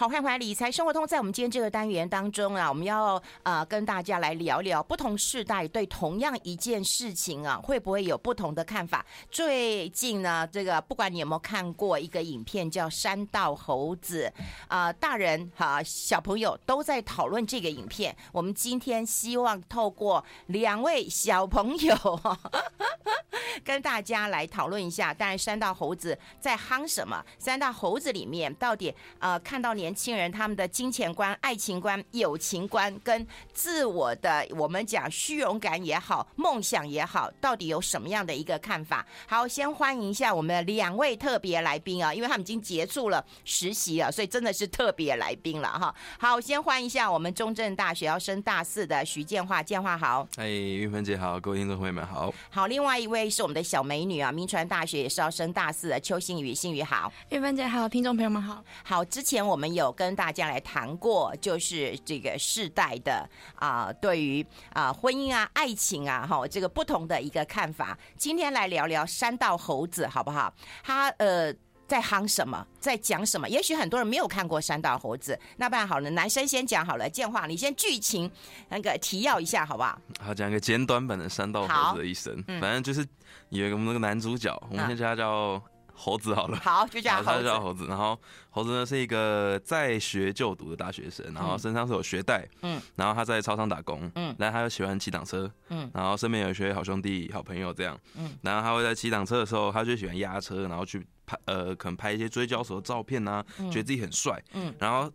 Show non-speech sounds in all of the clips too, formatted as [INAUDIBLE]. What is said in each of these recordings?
好，欢迎回来理财生活通。在我们今天这个单元当中啊，我们要呃跟大家来聊聊不同世代对同样一件事情啊，会不会有不同的看法？最近呢，这个不管你有没有看过一个影片，叫《山道猴子》啊、大人哈小朋友都在讨论这个影片。我们今天希望透过两位小朋友 [LAUGHS] 跟大家来讨论一下，当然《山道猴子》在夯什么？《山道猴子》里面到底呃看到年。年轻人他们的金钱观、爱情观、友情观跟自我的，我们讲虚荣感也好、梦想也好，到底有什么样的一个看法？好，先欢迎一下我们的两位特别来宾啊，因为他们已经结束了实习了，所以真的是特别来宾了哈。好，先欢迎一下我们中正大学要升大四的徐建华，建华好。哎，玉芬姐好，各位听众朋友们好。好，另外一位是我们的小美女啊，明传大学也是要升大四的邱新宇，新宇好。玉芬姐好，听众朋友们好。好，之前我们有。有跟大家来谈过，就是这个世代的啊、呃，对于啊、呃、婚姻啊、爱情啊，哈，这个不同的一个看法。今天来聊聊《山道猴子》，好不好？他呃在夯什么，在讲什么？也许很多人没有看过《山道猴子》，那不然好了，男生先讲好了。建华，你先剧情那个提要一下，好不好？好，讲一个简短版的《山道猴子》的一生。嗯、反正就是有一个我们那个男主角，我们先叫他叫。猴子好了，好，就叫猴子。他就叫猴子，然后猴子呢是一个在学就读的大学生，然后身上是有学贷，嗯，然后他在超商打工，嗯，然后他又喜欢骑档车，嗯，然后身边有一些好兄弟、好朋友这样，嗯，然后他会在骑档车的时候，他就喜欢压车，然后去拍，呃，可能拍一些追焦手的照片啊，觉得自己很帅，嗯，然后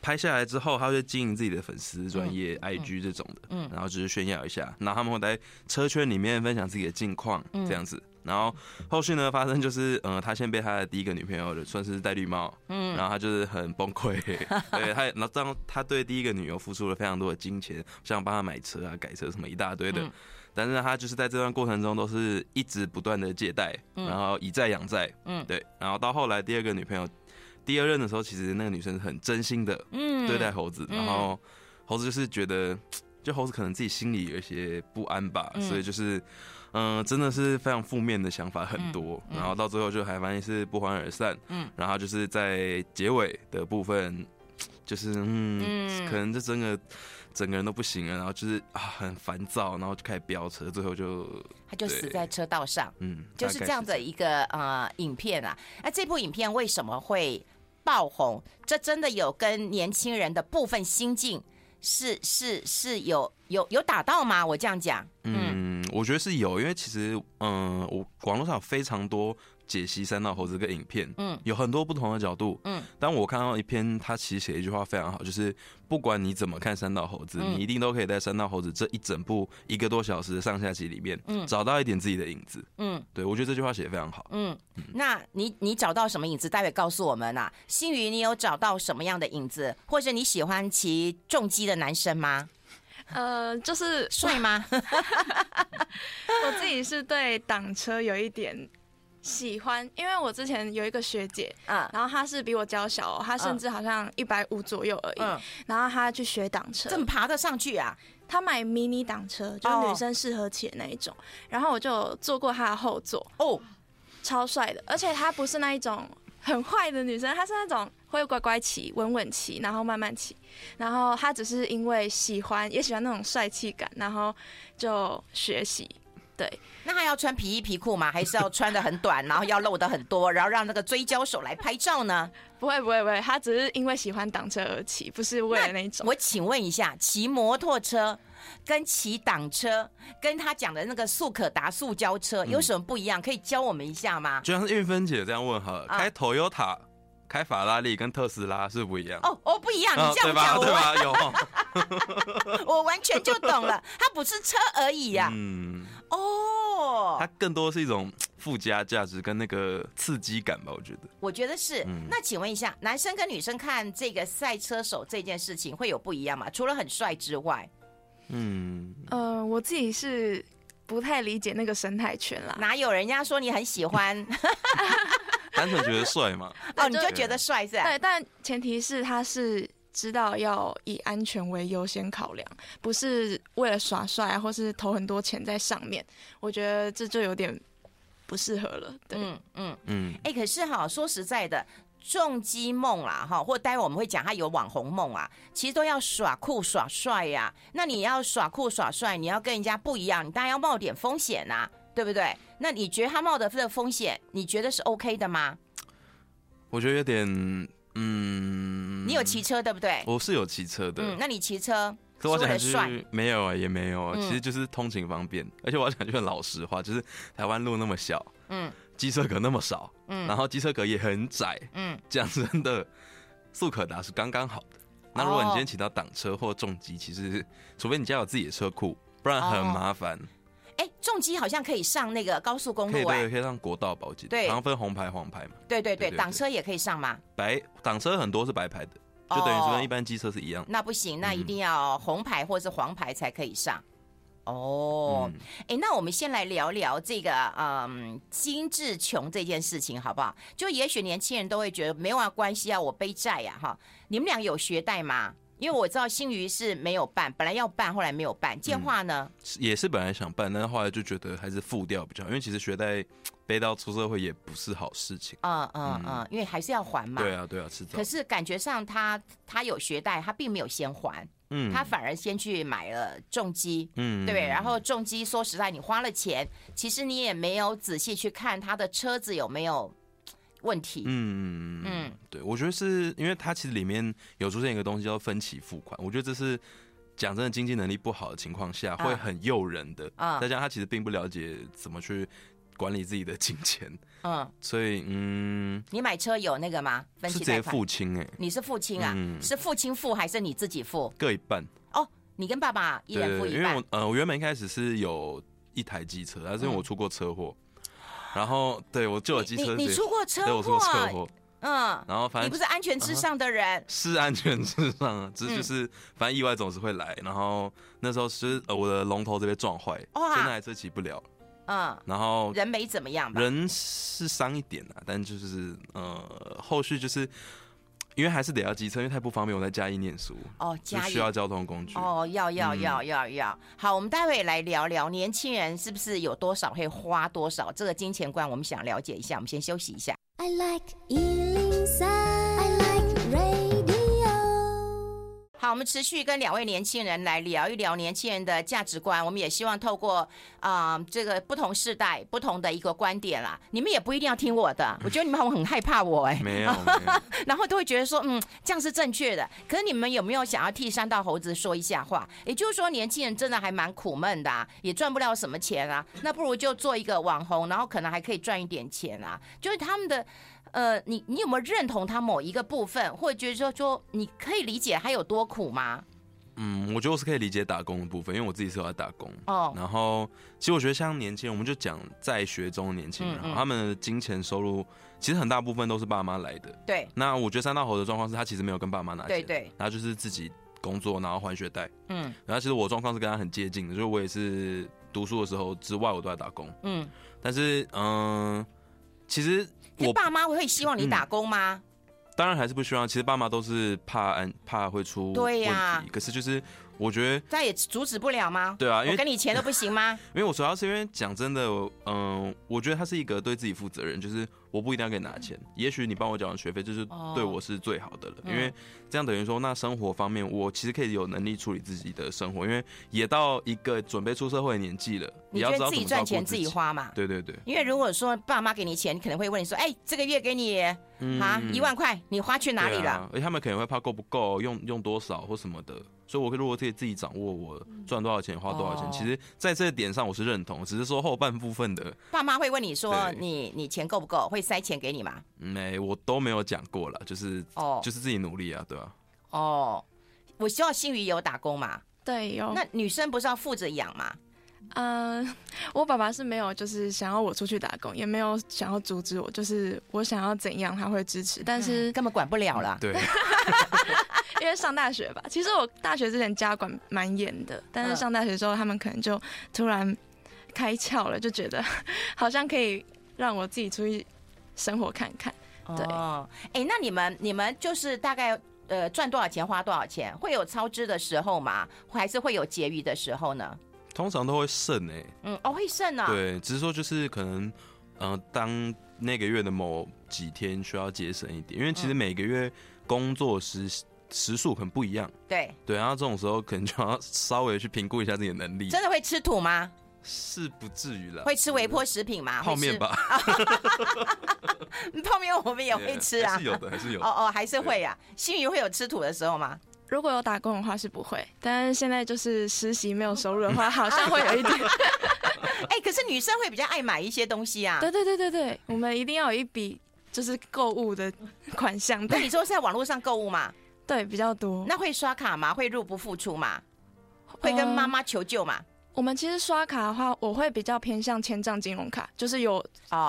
拍下来之后，他会经营自己的粉丝专业 IG 这种的，嗯，然后只是炫耀一下，然后他们会在车圈里面分享自己的近况，这样子。然后后续呢，发生就是，嗯，他先被他的第一个女朋友算是戴绿帽，嗯，然后他就是很崩溃，[LAUGHS] 对他，然后当他对第一个女友付出了非常多的金钱，像帮他买车啊、改车什么一大堆的，但是他就是在这段过程中都是一直不断的借贷，然后以债养债，嗯，对，然后到后来第二个女朋友第二任的时候，其实那个女生很真心的，嗯，对待猴子，然后猴子就是觉得，就猴子可能自己心里有一些不安吧，所以就是。嗯，真的是非常负面的想法很多，嗯嗯、然后到最后就还发现是不欢而散。嗯，然后就是在结尾的部分，就是嗯，嗯可能就真的整个人都不行了，然后就是啊很烦躁，然后就开始飙车，最后就他就死在车道上。嗯，就是这样的一个呃影片啊。那这部影片为什么会爆红？这真的有跟年轻人的部分心境是是是有有有打到吗？我这样讲，嗯。我觉得是有，因为其实，嗯，我网络上有非常多解析三道猴子这个影片，嗯，有很多不同的角度，嗯。但我看到一篇，他其实写一句话非常好，就是不管你怎么看三道猴子，嗯、你一定都可以在三道猴子这一整部一个多小时的上下集里面，嗯，找到一点自己的影子，嗯。对，我觉得这句话写得非常好，嗯。嗯，那你你找到什么影子？待会告诉我们啊。星宇，你有找到什么样的影子？或者你喜欢骑重机的男生吗？呃，就是帅吗？[LAUGHS] 我自己是对挡车有一点喜欢，因为我之前有一个学姐，嗯，然后她是比我娇小，她甚至好像一百五左右而已，嗯，然后她去学挡车，怎么爬得上去啊？[LAUGHS] 她买迷你挡车，就是女生适合骑的那一种，然后我就坐过她的后座，哦，超帅的，而且她不是那一种很坏的女生，她是那种。会乖乖骑，稳稳骑，然后慢慢骑。然后她只是因为喜欢，也喜欢那种帅气感，然后就学习。对，那他要穿皮衣皮裤吗？还是要穿的很短，然后要露的很多，然后让那个追焦手来拍照呢？不会，不会，不会。他只是因为喜欢挡车而骑，不是为了那种。我请问一下，骑摩托车跟骑挡车，跟他讲的那个速可达塑胶车有什么不一样？可以教我们一下吗？就像是韵芬姐这样问哈，开 Toyota。开法拉利跟特斯拉是不一样哦哦，不一样，你这样讲，对吧？[LAUGHS] 有，[LAUGHS] 我完全就懂了，它不是车而已呀。嗯，哦，它更多是一种附加价值跟那个刺激感吧，我觉得。我觉得是。那请问一下，男生跟女生看这个赛车手这件事情会有不一样吗？除了很帅之外，嗯，呃，我自己是不太理解那个生态圈啦。哪有人家说你很喜欢？[LAUGHS] 单纯觉得帅嘛？[LAUGHS] 哦，你就觉得帅是吧？对，但前提是他是知道要以安全为优先考量，不是为了耍帅啊，或是投很多钱在上面。我觉得这就有点不适合了。对，嗯嗯嗯。哎、欸，可是哈，说实在的，重击梦啦，哈，或待会我们会讲他有网红梦啊，其实都要耍酷耍帅呀。那你要耍酷耍帅，你要跟人家不一样，你当然要冒点风险呐，对不对？那你觉得他冒的这个风险，你觉得是 OK 的吗？我觉得有点，嗯，你有骑车对不对？我是有骑车的。嗯，那你骑车？可我讲句没有啊，也没有啊，其实就是通勤方便。而且我要讲句很老实话，就是台湾路那么小，嗯，机车格那么少，嗯，然后机车格也很窄，嗯，讲真的，速可达是刚刚好的。那如果你今天骑到挡车或重机，其实除非你家有自己的车库，不然很麻烦。哎，重机好像可以上那个高速公路，哎，对，可以上国道保级，对，然后分红牌、黄牌嘛。对对对，挡车也可以上吗？白挡车很多是白牌的，就等于说跟一般机车是一样。那不行，那一定要红牌或者是黄牌才可以上。哦，哎，那我们先来聊聊这个，嗯，精致穷这件事情好不好？就也许年轻人都会觉得没有关系啊，我背债呀，哈。你们俩有学贷吗？因为我知道新余是没有办，本来要办，后来没有办。建华呢、嗯，也是本来想办，但是后来就觉得还是付掉比较好，因为其实学贷背到出社会也不是好事情。嗯嗯嗯，因为还是要还嘛。对啊对啊，迟早。可是感觉上他他有学贷，他并没有先还，嗯，他反而先去买了重机，嗯，对。然后重机说实在，你花了钱，其实你也没有仔细去看他的车子有没有。问题，嗯嗯嗯，对，我觉得是因为它其实里面有出现一个东西叫分期付款，我觉得这是讲真的经济能力不好的情况下会很诱人的，啊，再加上他其实并不了解怎么去管理自己的金钱，嗯，所以嗯，你买车有那个吗？分期是直接付清哎，你是付清啊？是父亲付还是你自己付？各一半哦，你跟爸爸一人付一半，因为我呃，我原本一开始是有一台机车，但是因为我出过车祸。然后，对我就有机车，你你出过车祸？对，我出过车祸。嗯，然后反正你不是安全至上的人，是安全至上啊，只是就是反正意外总是会来。然后那时候是呃我的龙头这边撞坏，哇，那台车骑不了。嗯，然后人没怎么样吧？人是伤一点啊，但就是呃后续就是。因为还是得要机车，因为太不方便。我在嘉义念书哦，嘉义需要交通工具哦，要要要要要。好，我们待会来聊聊年轻人是不是有多少会花多少这个金钱观，我们想了解一下。我们先休息一下。I like 我们持续跟两位年轻人来聊一聊年轻人的价值观。我们也希望透过啊、这个不同世代不同的一个观点啦。你们也不一定要听我的，我觉得你们很很害怕我哎、没有，然后都会觉得说嗯这样是正确的。可是你们有没有想要替三道猴子说一下话？也就是说，年轻人真的还蛮苦闷的、啊，也赚不了什么钱啊。那不如就做一个网红，然后可能还可以赚一点钱啊。就是他们的。呃，你你有没有认同他某一个部分，或者觉得说说你可以理解他有多苦吗？嗯，我觉得我是可以理解打工的部分，因为我自己是有在打工。哦，然后其实我觉得像年轻人，我们就讲在学中的年轻人，嗯嗯，他们的金钱收入其实很大部分都是爸妈来的。对。那我觉得三道猴的状况是他其实没有跟爸妈拿钱，对对，然后就是自己工作，然后还学贷。嗯。然后其实我状况是跟他很接近的，就是我也是读书的时候之外我都在打工。嗯。但是嗯、呃，其实。你爸妈会希望你打工吗？嗯，当然还是不希望。其实爸妈都是怕安，怕会出问题。对呀、啊。可是就是。我觉得再也阻止不了吗？对啊，因为给你钱都不行吗？[LAUGHS] 因为我主要是因为讲真的，嗯、呃，我觉得他是一个对自己负责任，就是我不一定要给你拿钱，也许你帮我缴完学费，就是对我是最好的了。因为这样等于说，那生活方面我其实可以有能力处理自己的生活，因为也到一个准备出社会的年纪了。你觉得自己赚钱自己花嘛？对对对。因为如果说爸妈给你钱，你可能会问你说：“哎、欸，这个月给你啊一万块，你花去哪里了？”而且他们可能会怕够不够，用用多少或什么的。所以，我如果可以自己掌握我赚多少钱，花多少钱，嗯、其实在这个点上我是认同，只是说后半部分的爸妈会问你说你你钱够不够，会塞钱给你吗？没，我都没有讲过了，就是哦，就是自己努力啊，对吧？哦，我希望新余有打工嘛，对，有。那女生不是要负责养吗？嗯、呃，[LAUGHS] 我爸爸是没有，就是想要我出去打工，也没有想要阻止我，就是我想要怎样他会支持，但是、嗯、根本管不了了。对。[LAUGHS] 因为上大学吧，其实我大学之前家管蛮严的，但是上大学之后，他们可能就突然开窍了，就觉得 [LAUGHS] 好像可以让我自己出去生活看看。对，哎、哦欸，那你们你们就是大概呃赚多少钱花多少钱，会有超支的时候吗？还是会有结余的时候呢？通常都会剩哎、欸，嗯，哦会剩啊，对，只是说就是可能。呃，当那个月的某几天需要节省一点，因为其实每个月工作时时数可能不一样。对对，然后这种时候可能就要稍微去评估一下自己的能力。真的会吃土吗？是不至于了。会吃微波食品吗？泡面吧。[LAUGHS] 泡面我们也会吃啊。是有的，还是有的。哦哦，还是会呀。新宇会有吃土的时候吗？如果有打工的话是不会，但是现在就是实习没有收入的话，[LAUGHS] 好像会有一点。[LAUGHS] 哎、欸，可是女生会比较爱买一些东西啊。对对对对对，我们一定要有一笔就是购物的款项。那你说是在网络上购物吗？对，比较多。那会刷卡吗？会入不敷出吗？会跟妈妈求救吗？嗯我们其实刷卡的话，我会比较偏向千账金融卡，就是有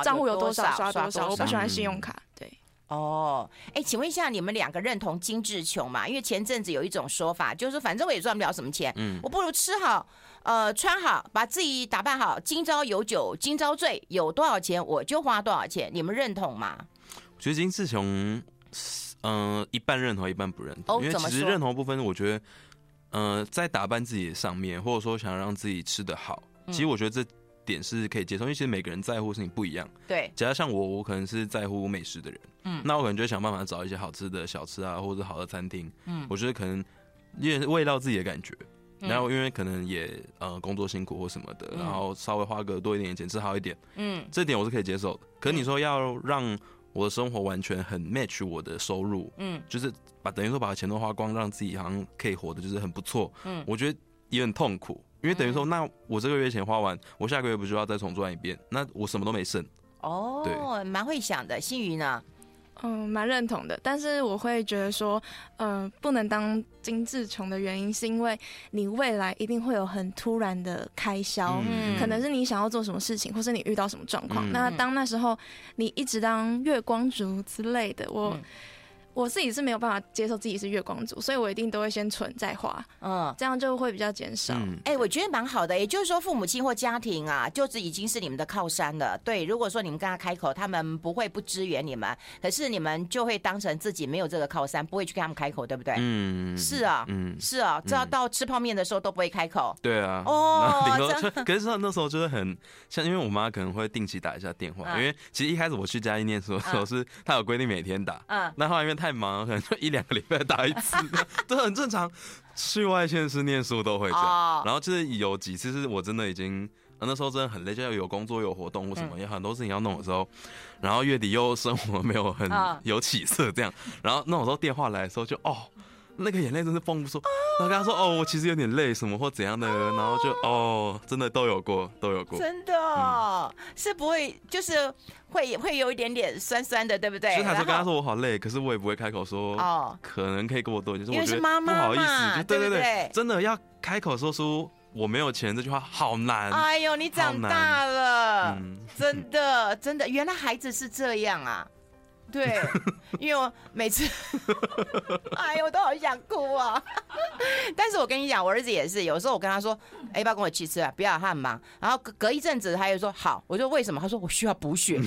账户有多少刷多少。我不喜欢信用卡。对。哦，哎，请问一下，你们两个认同精致穷吗？因为前阵子有一种说法，就是反正我也赚不了什么钱，嗯，我不如吃好，呃，穿好，把自己打扮好，今朝有酒今朝醉，有多少钱我就花多少钱。你们认同吗？我觉得精致穷，嗯、呃，一半认同，一半不认同。哦，因为其实认同部分，我觉得。嗯、呃，在打扮自己上面，或者说想让自己吃得好，嗯、其实我觉得这点是可以接受，因为其实每个人在乎的事情不一样。对，假如像我，我可能是在乎美食的人，嗯，那我可能就想办法找一些好吃的小吃啊，或者好的餐厅，嗯，我觉得可能因为味道自己的感觉，嗯、然后因为可能也呃工作辛苦或什么的，嗯、然后稍微花个多一点钱吃好一点，嗯，这点我是可以接受的。可是你说要让我的生活完全很 match 我的收入，嗯，就是把等于说把钱都花光，让自己好像可以活的就是很不错，嗯，我觉得也很痛苦，因为等于说，那我这个月钱花完，我下个月不就要再重赚一遍？那我什么都没剩。哦，对，蛮会想的，新宇呢？嗯，蛮认同的，但是我会觉得说，嗯、呃，不能当精致穷的原因，是因为你未来一定会有很突然的开销，嗯，可能是你想要做什么事情，或是你遇到什么状况，嗯、那当那时候你一直当月光族之类的，我。嗯我自己是没有办法接受自己是月光族，所以我一定都会先存再花，嗯，这样就会比较减少。哎、嗯欸，我觉得蛮好的，也就是说父母亲或家庭啊，就是已经是你们的靠山了。对，如果说你们跟他开口，他们不会不支援你们，可是你们就会当成自己没有这个靠山，不会去跟他们开口，对不对？嗯，是啊，嗯，是啊，只要到吃泡面的时候都不会开口。对啊，哦，可是那时候就是很像，因为我妈可能会定期打一下电话，嗯、因为其实一开始我去嘉义念书的时候是她有规定每天打，嗯，那后来因为太忙，可能就一两个礼拜打一次，[LAUGHS] 这很正常。去外县市念书都会这样。然后就是有几次是我真的已经那时候真的很累，就要有工作有活动或什么，有很多事情要弄的时候，然后月底又生活没有很有起色这样，然后那种时候电话来的时候就哦。那个眼泪真是绷不住，然后跟他说哦，我其实有点累，什么或怎样的，然后就哦，真的都有过，都有过，真的、嗯、是不会，就是会会有一点点酸酸的，对不对？所以他说跟他说我好累，可是我也不会开口说哦，可能可以跟我多一点，就是我觉得不好意思，对对对，真的要开口说出我没有钱这句话好难。哎呦，你长大了，嗯、真的真的，原来孩子是这样啊。对，[LAUGHS] 因为我每次，[LAUGHS] 哎呦，我都好想哭啊！[LAUGHS] 但是我跟你讲，我儿子也是，有时候我跟他说：“哎，要不要跟我去吃啊？不要，他很忙。”然后隔隔一阵子，他又说：“好。”我说：“为什么？”他说：“我需要补血。”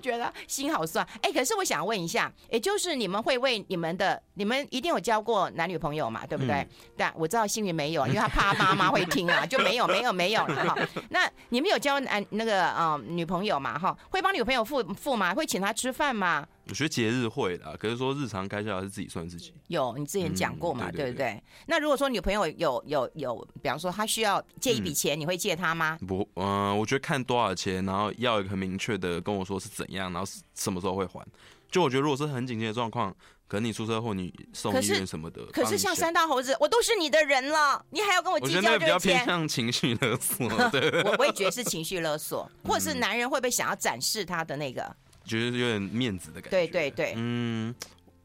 觉得心好酸。哎，可是我想问一下，也就是你们会为你们的，你们一定有交过男女朋友嘛？对不对？嗯、但我知道幸运没有，因为 [LAUGHS] 他怕妈妈会听啊，就没有，没有，没有了哈。[LAUGHS] 那你们有交男那个嗯、呃、女朋友嘛？哈，会帮女朋友付付吗？会请她吃饭吗？我觉得节日会啦，可是说日常开销还是自己算自己。有，你之前讲过嘛，嗯、对，对，对，对不对？那如果说女朋友有有有，比方说她需要借一笔钱，嗯、你会借她吗？不，嗯、呃，我觉得看多少钱，然后要一个很明确的跟我说是怎样，然后什么时候会还。就我觉得，如果是很紧急的状况，可能你出车祸，你送医院什么的。可是，可是像三大猴子，我都是你的人了，你还要跟我计较这个钱？我觉得比较偏向情绪勒索。[LAUGHS] 对，我我也觉得是情绪勒索，或者是男人会不会想要展示他的那个？觉得有点面子的感觉。对对对，嗯，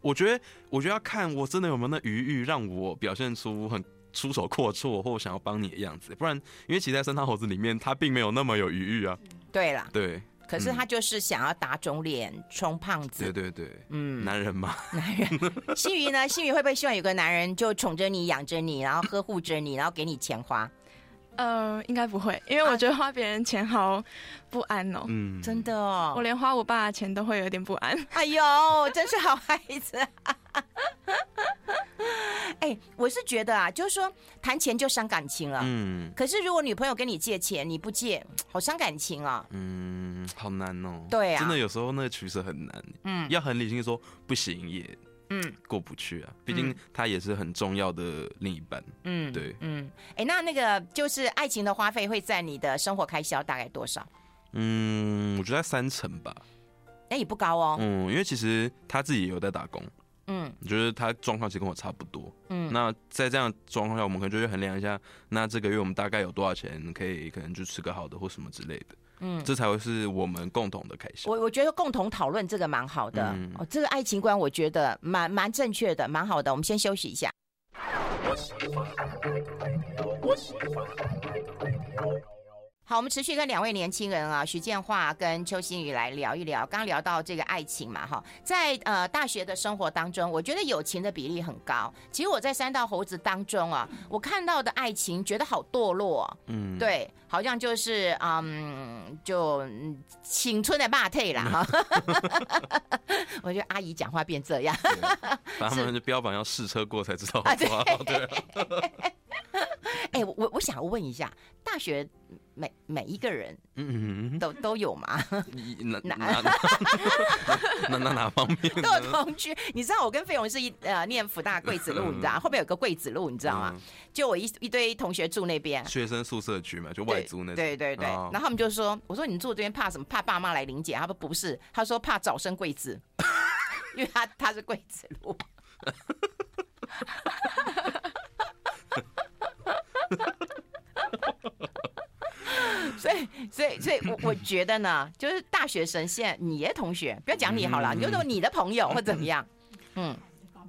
我觉得，我觉得要看我真的有没有那余裕，让我表现出很出手阔绰或想要帮你的样子。不然，因为其实在三大猴子里面，他并没有那么有余裕啊。对啦，对，可是他就是想要打肿脸充胖子。对对对，嗯，男人嘛，男人。[LAUGHS] 新宇呢？新宇会不会希望有个男人就宠着你、养着你，然后呵护着你，然后给你钱花？呃，应该不会，因为我觉得花别人钱好不安哦。嗯，真的哦，我连花我爸的钱都会有点不安。哎呦，真是好孩子。[LAUGHS] 哎，我是觉得啊，就是说谈钱就伤感情了。嗯。可是如果女朋友跟你借钱，你不借，好伤感情啊。嗯，好难哦。对啊。真的有时候那个取舍很难。嗯。要很理性说不行也，嗯，过不去啊。毕竟他也是很重要的另一半。嗯。对。嗯。哎，那那个就是爱情的花费会在你的生活开销大概多少？嗯，我觉得三成吧。那也不高哦。嗯，因为其实他自己也有在打工。嗯，我觉得他状况其实跟我差不多。嗯，那在这样状况下，我们可能就会衡量一下，那这个月我们大概有多少钱可以，可能就吃个好的或什么之类的。嗯，这才会是我们共同的开销。我我觉得共同讨论这个蛮好的。嗯、哦，这个爱情观我觉得蛮蛮正确的，蛮好的。我们先休息一下。好，我们持续跟两位年轻人啊，徐建华跟邱心宇来聊一聊。刚聊到这个爱情嘛，哈，在呃大学的生活当中，我觉得友情的比例很高。其实我在三道猴子当中啊，我看到的爱情觉得好堕落，嗯，对，好像就是嗯，就青春的霸退了哈。[LAUGHS] 我觉得阿姨讲话变这样，他们的标榜要试车过才知道好不好，啊，对。[LAUGHS] [LAUGHS] 哎，我我想问一下，大学。每每一个人，嗯都都有吗？[LAUGHS] 哪哪哪哪哪方面？都有同居。你知道我跟费勇是一呃念福大桂子路，你知道 [LAUGHS] 后面有个桂子路，你知道吗？就我一一堆同学住那边，学生宿舍区嘛，就外租那种。对对对。然后他们就说：“我说你住这边怕什么？怕爸妈来临检？”他说：“不是，他说怕早生贵子，因为他他是贵子路。”所以，所以，所以我我觉得呢，就是大学生现在你的同学，不要讲你好了，你就说你的朋友或怎么样，嗯，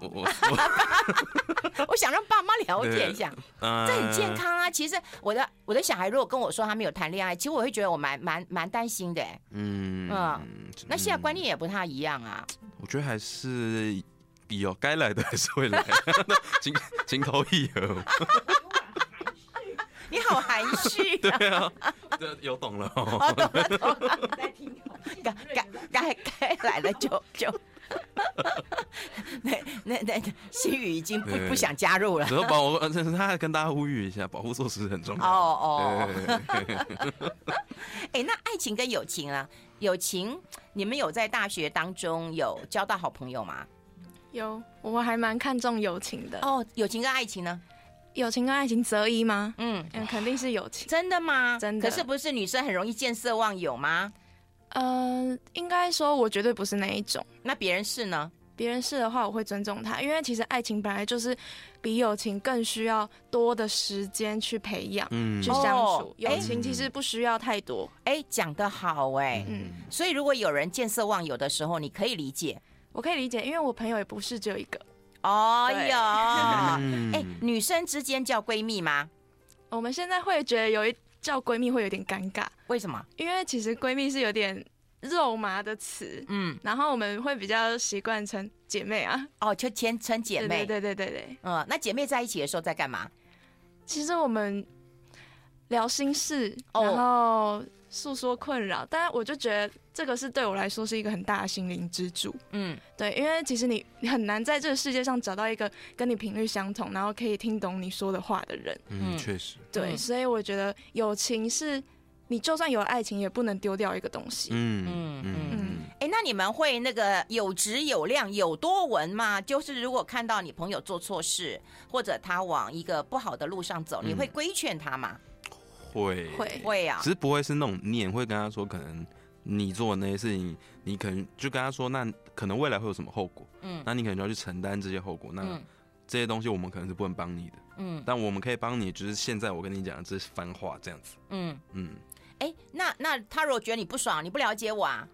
我我 [LAUGHS] 我想让爸妈了解一下，这很健康啊。其实我的我的小孩如果跟我说他没有谈恋爱，其实我会觉得我蛮蛮蛮担心的。嗯嗯，那现在观念也不太一样啊。我觉得还是有该来的还是会来，[LAUGHS] 情情投意合。你好含蓄，对啊，有懂了，懂了，懂了，[LAUGHS] 在听，该该该该来了就就，[LAUGHS] 那那那心宇已经不不想加入了，只要保护，他还跟大家呼吁一下，保护措施很重要。哦哦，哎，那爱情跟友情啊，友情，你们有在大学当中有交到好朋友吗？有，我还蛮看重友情的。哦，友情跟爱情呢？友情跟爱情择一吗？嗯嗯，肯定是友情。真的吗？真的。可是不是女生很容易见色忘友吗？呃，应该说我绝对不是那一种。那别人是呢？别人是的话，我会尊重他，因为其实爱情本来就是比友情更需要多的时间去培养、嗯、去相处。友情其实不需要太多。哎，讲得好哎。嗯。所以如果有人见色忘友的时候，你可以理解。我可以理解，因为我朋友也不是只有一个。哦哟，哎，女生之间叫闺蜜吗？我们现在会觉得有一叫闺蜜会有点尴尬，为什么？因为其实闺蜜是有点肉麻的词，嗯，然后我们会比较习惯称姐妹啊，哦，就先称姐妹，对对对对对，嗯，那姐妹在一起的时候在干嘛？其实我们聊心事，然后。诉说困扰，但我就觉得这个是对我来说是一个很大的心灵支柱。嗯，对，因为其实你你很难在这个世界上找到一个跟你频率相同，然后可以听懂你说的话的人。嗯，确实。对，所以我觉得友情是你就算有爱情也不能丢掉一个东西。嗯嗯嗯嗯。哎，那你们会那个有质有量有多文吗？就是如果看到你朋友做错事，或者他往一个不好的路上走，你会规劝他吗？会。会。会啊，只是不会是那种念，会跟他说，可能你做的那些事情，你可能就跟他说，那可能未来会有什么后果，嗯，那你可能就要去承担这些后果，那这些东西我们可能是不能帮你的，嗯，但我们可以帮你，就是现在我跟你讲的这番话这样子，嗯。嗯，哎、欸，那那他如果觉得你不爽，你不了解我啊，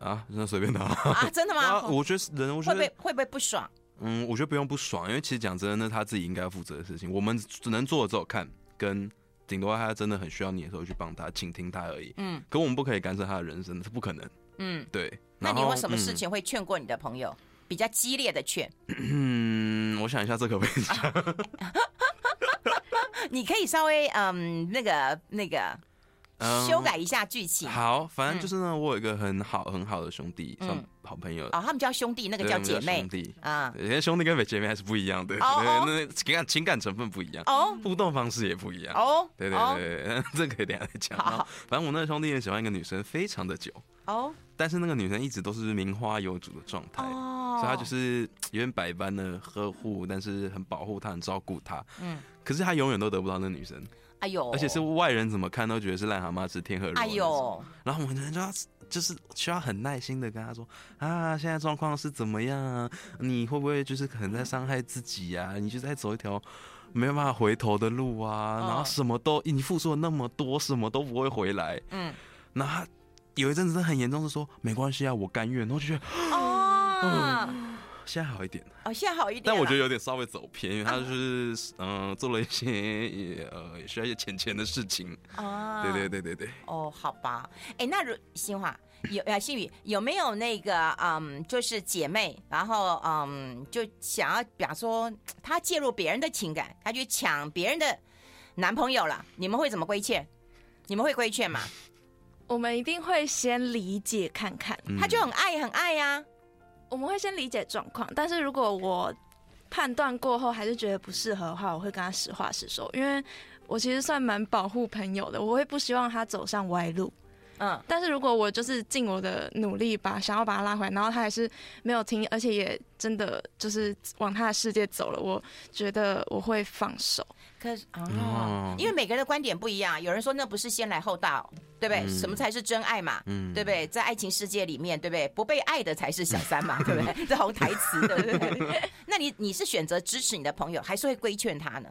啊，那随便他。啊，真的吗？[LAUGHS] 啊、我觉得人我觉得会不会会不会不爽？嗯，我觉得不用不爽，因为其实讲真的，那他自己应该要负责的事情，我们只能做的只有看跟。顶多他真的很需要你的时候去帮他倾听他而已。嗯，可我们不可以干涉他的人生，是不可能。嗯，对。那你有什么事情会劝过你的朋友？嗯、比较激烈的劝？嗯，我想一下，这个问题。啊、[LAUGHS] 你可以稍微嗯，那个那个，修改一下剧情。好，反正就是呢，我有一个很好很好的兄弟，算好朋友。哦，他们叫兄弟，那个叫姐妹。兄弟啊，因为兄弟跟姐妹还是不一样的，那情感情感成分不一样，哦，互动方式也不一样。哦，对对对，[LAUGHS] 这可以等下再讲。好，反正我那个兄弟也喜欢一个女生非常的久。哦，但是那个女生一直都是名花有主的状态，哦所以他就是有点百般的呵护，但是很保护她，很照顾她。嗯，可是他永远都得不到那女生。哎呦！而且是外人怎么看都觉得是癞蛤蟆吃天鹅肉。哎呦！然后我们就要就是需要很耐心的跟他说啊，现在状况是怎么样啊？你会不会就是可能在伤害自己呀？[LAUGHS] 你就在走一条没有办法回头的路啊！然后什么都你付出了那么多，什么都不会回来。嗯。那他有一阵子很严重，是说没关系啊，我甘愿。然后就觉得哦。现在好一点哦，现在好一点，但我觉得有点稍微走偏，因为他就是嗯、呃、做了一些也呃也需要一些钱钱的事情啊，对对对对对。哦，好吧，哎、欸，那如新华有啊，新宇有没有那个嗯，就是姐妹，然后嗯，就想要比方说她介入别人的情感，她去抢别人的男朋友了，你们会怎么规劝？你们会规劝吗？[LAUGHS] 我们一定会先理解看看，嗯、他就很爱很爱呀、啊。我们会先理解状况，但是如果我判断过后还是觉得不适合的话，我会跟他实话实说，因为我其实算蛮保护朋友的，我会不希望他走上歪路。嗯，但是如果我就是尽我的努力把想要把他拉回来，然后他还是没有听，而且也真的就是往他的世界走了，我觉得我会放手。可是哦，因为每个人的观点不一样，有人说那不是先来后到，对不对？什么才是真爱嘛？嗯，对不对？在爱情世界里面，对不对？不被爱的才是小三嘛，[LAUGHS] 对不对？这红台词，对不对？[LAUGHS] 那你你是选择支持你的朋友，还是会规劝他呢？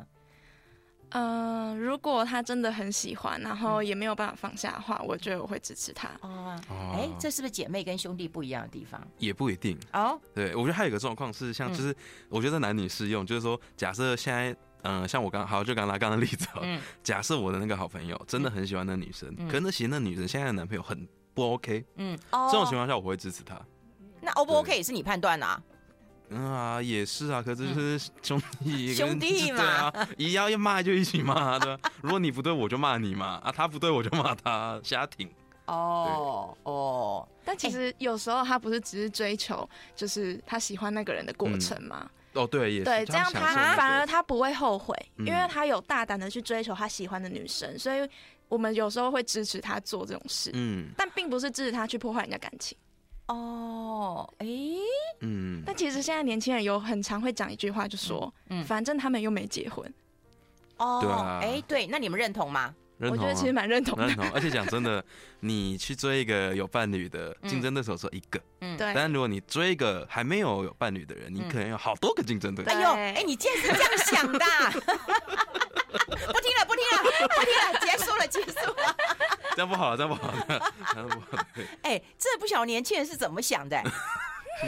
嗯、呃，如果他真的很喜欢，然后也没有办法放下的话，我觉得我会支持他。哦，哎，这是不是姐妹跟兄弟不一样的地方？也不一定哦。对，我觉得还有一个状况是，像就是我觉得男女适用，就是说，假设现在，嗯、呃，像我刚好就刚拿刚刚的例子，嗯，[LAUGHS] 假设我的那个好朋友真的很喜欢那女生，嗯、可是其实那女生现在的男朋友很不 OK，嗯，哦，这种情况下我会支持他。那 O 不 OK 也是你判断啊？嗯啊，也是啊，可是就是兄弟，兄弟嘛，对啊，一要要骂就一起骂，对吧？如果你不对，我就骂你嘛，啊，他不对，我就骂他，瞎挺。哦哦，但其实有时候他不是只是追求，就是他喜欢那个人的过程嘛。哦，对，也是。对，这样他反而他不会后悔，因为他有大胆的去追求他喜欢的女生，所以我们有时候会支持他做这种事，嗯，但并不是支持他去破坏人家感情。哦，哎，嗯，但其实现在年轻人有很常会讲一句话，就说，嗯，反正他们又没结婚，哦，对啊，哎，对，那你们认同吗？认同，我觉得其实蛮认同的，认同。而且讲真的，你去追一个有伴侣的，竞争对手只有一个，嗯，对。但如果你追一个还没有有伴侣的人，你可能有好多个竞争对手。哎呦，哎，你竟然是这样想的？[LAUGHS] 不听了，不听了，不听了，结束了，结束了。这样不好，这样不好，这样不好。哎，这不晓得年轻人是怎么想的。[LAUGHS]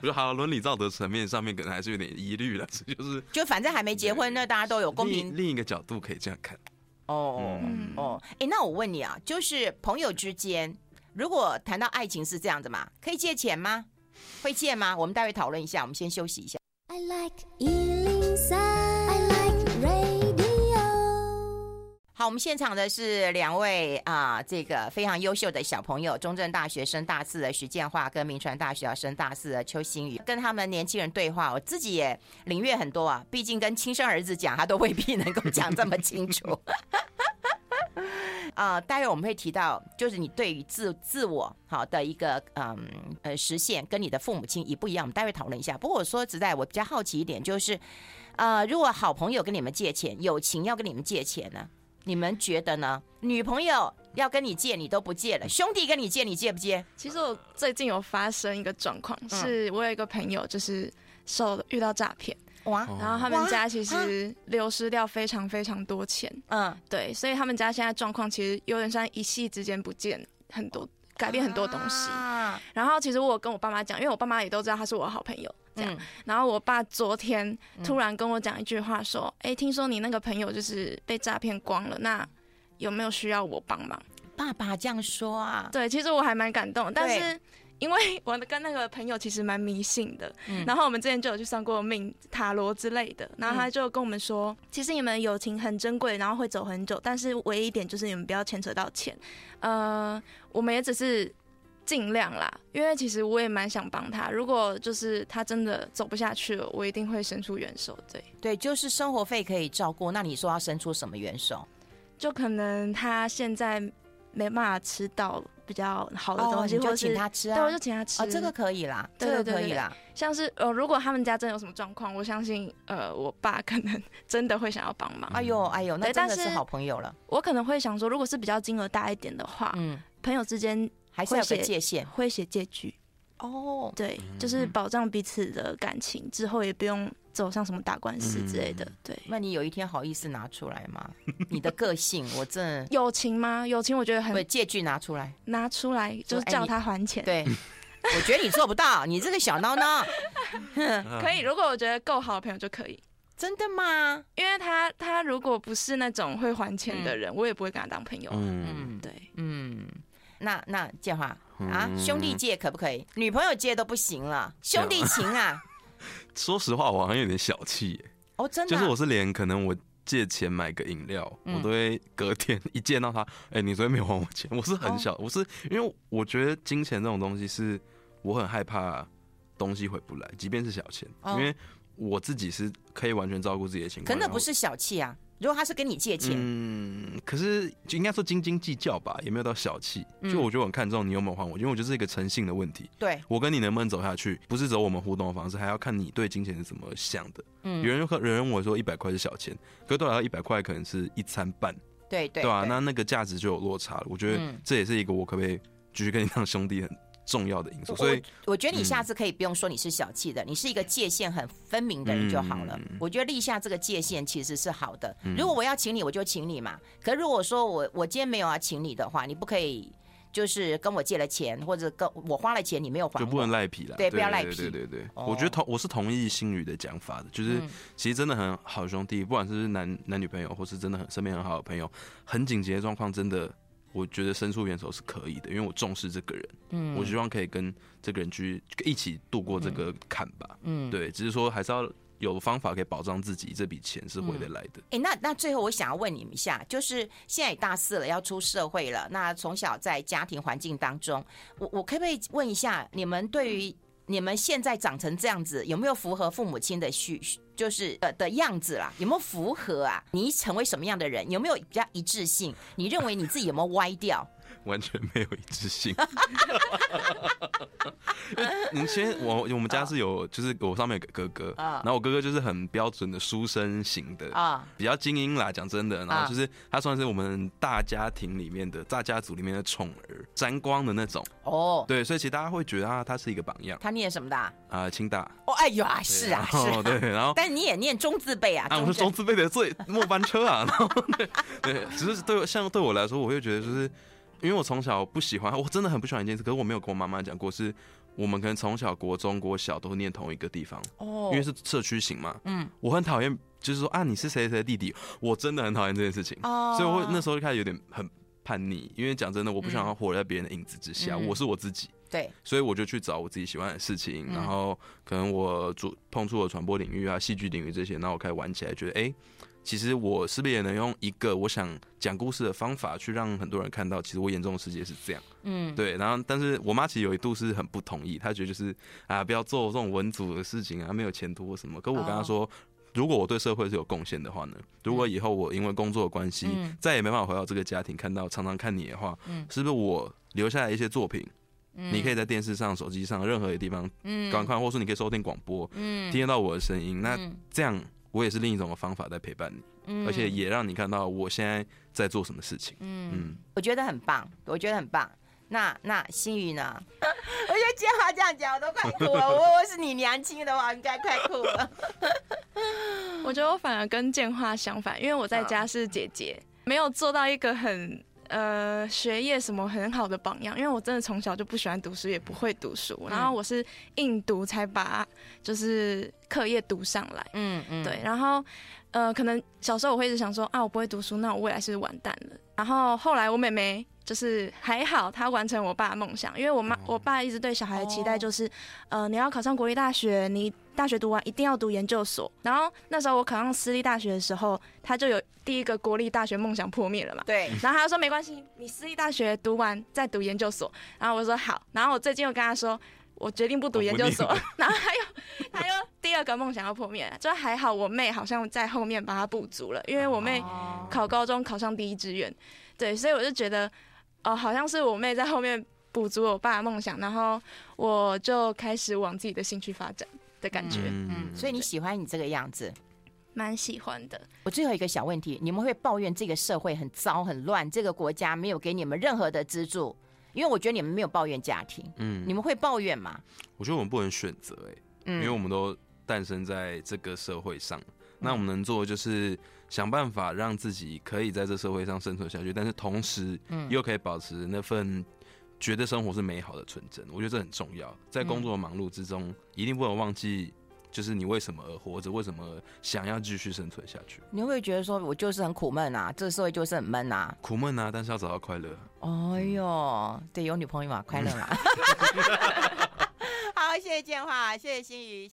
我觉得好，伦理道德层面上面可能还是有点疑虑了，就是就反正还没结婚，那大家都有公平。另一个角度可以这样看。哦哦，哎，那我问你啊，就是朋友之间，如果谈到爱情是这样子嘛，可以借钱吗？会借吗？我们待会讨论一下，我们先休息一下。I like 我们现场的是两位啊、这个非常优秀的小朋友，中正大学升大四的徐建华跟明传大学要升大四的邱新宇，跟他们年轻人对话，我自己也领略很多啊。毕竟跟亲生儿子讲，他都未必能够讲这么清楚。[LAUGHS] 啊、待会我们会提到，就是你对于自自我好的一个嗯呃实现，跟你的父母亲也不一样。我们待会讨论一下。不过我说实在，我比较好奇一点，就是呃，如果好朋友跟你们借钱，友情要跟你们借钱呢？你们觉得呢？女朋友要跟你借，你都不借了；兄弟跟你借，你借不借？其实我最近有发生一个状况，是我有一个朋友，就是受遇到诈骗哇，然后他们家其实流失掉非常非常多钱，嗯，对，所以他们家现在状况其实有点像一夕之间不见很多，改变很多东西。然后其实我跟我爸妈讲，因为我爸妈也都知道他是我的好朋友。这样，然后我爸昨天突然跟我讲一句话，说：“哎，听说你那个朋友就是被诈骗光了，那有没有需要我帮忙？”爸爸这样说啊？对，其实我还蛮感动，但是因为我跟那个朋友其实蛮迷信的，嗯、然后我们之前就有去上过命塔罗之类的，然后他就跟我们说，嗯、其实你们友情很珍贵，然后会走很久，但是唯一一点就是你们不要牵扯到钱。呃，我们也只是尽量啦，因为其实我也蛮想帮他，如果就是他真的走不下去了，我一定会伸出援手。对对，就是生活费可以照顾，那你说要伸出什么援手？就可能他现在没办法吃到。比较好的东西，或者请他吃啊，对，我就请他吃。哦，这个可以啦，这个可以啦。像是呃，如果他们家真的有什么状况，我相信呃，我爸可能真的会想要帮忙。哎呦，哎呦，那真的是好朋友了。我可能会想说，如果是比较金额大一点的话，嗯，朋友之间还是要有界限，会写借据。哦，对，就是保障彼此的感情，之后也不用。走上什么打官司之类的，对。那你有一天好意思拿出来吗？你的个性，我这友情吗？友情我觉得很。借据拿出来，拿出来就是叫他还钱。对，我觉得你做不到，你这个小孬孬。[LAUGHS] 可以，如果我觉得够好的朋友就可以。真的吗？因为他他如果不是那种会还钱的人，我也不会跟他当朋友。嗯，对，嗯。那那建华啊，兄弟借可不可以？女朋友借都不行了，兄弟情啊。[LAUGHS] 说实话，我好像有点小气耶。哦，真的，就是我是连可能我借钱买个饮料，我都会隔天一见到他，哎，你昨天没有还我钱。我是很小，我是因为我觉得金钱这种东西是我很害怕东西回不来，即便是小钱，因为我自己是可以完全照顾自己的情况。可那不是小气啊。如果他是跟你借钱，嗯，可是就应该说斤斤计较吧，也没有到小气。就我觉得我很看重你有没有还我，因为我觉得是一个诚信的问题。对，我跟你能不能走下去，不是走我们互动的方式，还要看你对金钱是怎么想的。嗯，有人有人问我说一百块是小钱，可是对我来说一百块可能是一餐半。对对，对啊，那那个价值就有落差了。我觉得这也是一个我可不可以继续跟你当兄弟很重要的因素，所以我，我觉得你下次可以不用说你是小气的，嗯、你是一个界限很分明的人就好了。嗯、我觉得立下这个界限其实是好的。嗯、如果我要请你，我就请你嘛。可如果说我我今天没有要请你的话，你不可以就是跟我借了钱，或者跟我花了钱你没有还，就不能赖皮了。对，不要赖皮。对对对，我觉得同我是同意星宇的讲法的，就是其实真的很好兄弟，不管是男男女朋友，或是真的很身边很好的朋友，很紧急的状况，真的。我觉得伸出援手是可以的，因为我重视这个人，嗯，我希望可以跟这个人去一起度过这个坎吧，嗯，对，只是说还是要有方法可以保障自己这笔钱是回得来的。哎、嗯。欸，那那最后我想要问你们一下，就是现在也大四了，要出社会了，那从小在家庭环境当中，我我可不可以问一下，你们对于你们现在长成这样子，有没有符合父母亲的需？就是呃的样子啦，有没有符合啊？你成为什么样的人？有没有比较一致性？你认为你自己有没有歪掉？完全没有一致性。[LAUGHS] 你先，我我们家是有，就是我上面有个哥哥，然后我哥哥就是很标准的书生型的啊，比较精英啦，讲真的，然后就是他算是我们大家庭里面的大家族里面的宠儿，沾光的那种哦。对，所以其实大家会觉得他他是一个榜样。他念什么的？啊，清大。哦，哎呦啊，是啊，是。对，然后但你也念中字辈啊？啊，我是中字辈的最末班车啊。然后对，只是对像对我来说，我会觉得就是。因为我从小不喜欢，我真的很不喜欢一件事，可是我没有跟我妈妈讲过，是我们可能从小国中、国小都念同一个地方哦，因为是社区型嘛。嗯，我很讨厌，就是说啊，你是谁谁的弟弟，我真的很讨厌这件事情哦，所以我会那时候就开始有点很叛逆，因为讲真的，我不想要活在别人的影子之下，我是我自己。对，所以我就去找我自己喜欢的事情，然后可能我主碰触了传播领域啊、戏剧领域这些，然后我开始玩起来，觉得哎。其实我是不是也能用一个我想讲故事的方法去让很多人看到，其实我眼中的世界是这样。嗯，对。然后，但是我妈其实有一度是很不同意，她觉得就是啊，不要做这种文组的事情啊，没有前途或什么。可我跟她说，如果我对社会是有贡献的话呢，如果以后我因为工作的关系再也没办法回到这个家庭，看到常常看你的话，嗯是不是我留下来一些作品，你可以在电视上、手机上任何一个地方观看，或者说你可以收听广播，嗯听得到我的声音，那这样。我也是另一种的方法在陪伴你，嗯，而且也让你看到我现在在做什么事情。嗯，嗯，我觉得很棒，我觉得很棒。那那星宇呢？[LAUGHS] 我觉得建华这样讲我都快哭了。我我是你娘亲的话，应该快哭了。[LAUGHS] 我觉得我反而跟建华相反，因为我在家是姐姐，没有做到一个很。呃，学业什么很好的榜样，因为我真的从小就不喜欢读书，也不会读书，嗯、然后我是硬读才把就是课业读上来。嗯嗯，对，然后呃，可能小时候我会一直想说啊，我不会读书，那我未来是完蛋了？然后后来我妹妹就是还好，她完成我爸的梦想，因为我妈我爸一直对小孩的期待就是，呃，你要考上国立大学，你大学读完一定要读研究所。然后那时候我考上私立大学的时候，他就有第一个国立大学梦想破灭了嘛。对。然后他就说没关系，你私立大学读完再读研究所。然后我说好。然后我最近又跟他说，我决定不读研究所。[LAUGHS] 然后还有还有第二个梦想要破灭，就还好我妹好像在后面把他补足了，因为我妹考高中考上第一志愿。对，所以我就觉得。哦，好像是我妹在后面补足我爸的梦想，然后我就开始往自己的兴趣发展的感觉。嗯，嗯，所以你喜欢你这个样子？蛮喜欢的。我最后一个小问题，你们会抱怨这个社会很糟很乱，这个国家没有给你们任何的资助？因为我觉得你们没有抱怨家庭，嗯，你们会抱怨吗？我觉得我们不能选择，哎，因为我们都诞生在这个社会上，嗯，那我们能做的就是。想办法让自己可以在这社会上生存下去，但是同时又可以保持那份觉得生活是美好的纯真。我觉得这很重要，在工作的忙碌之中，一定不能忘记，就是你为什么而活着，为什么想要继续生存下去。你会不会觉得说，我就是很苦闷啊，这个社会就是很闷啊，苦闷啊，但是要找到快乐。哎呦，对，有女朋友嘛，快乐嘛。[LAUGHS] [LAUGHS] 好，谢谢建华，谢谢心瑜。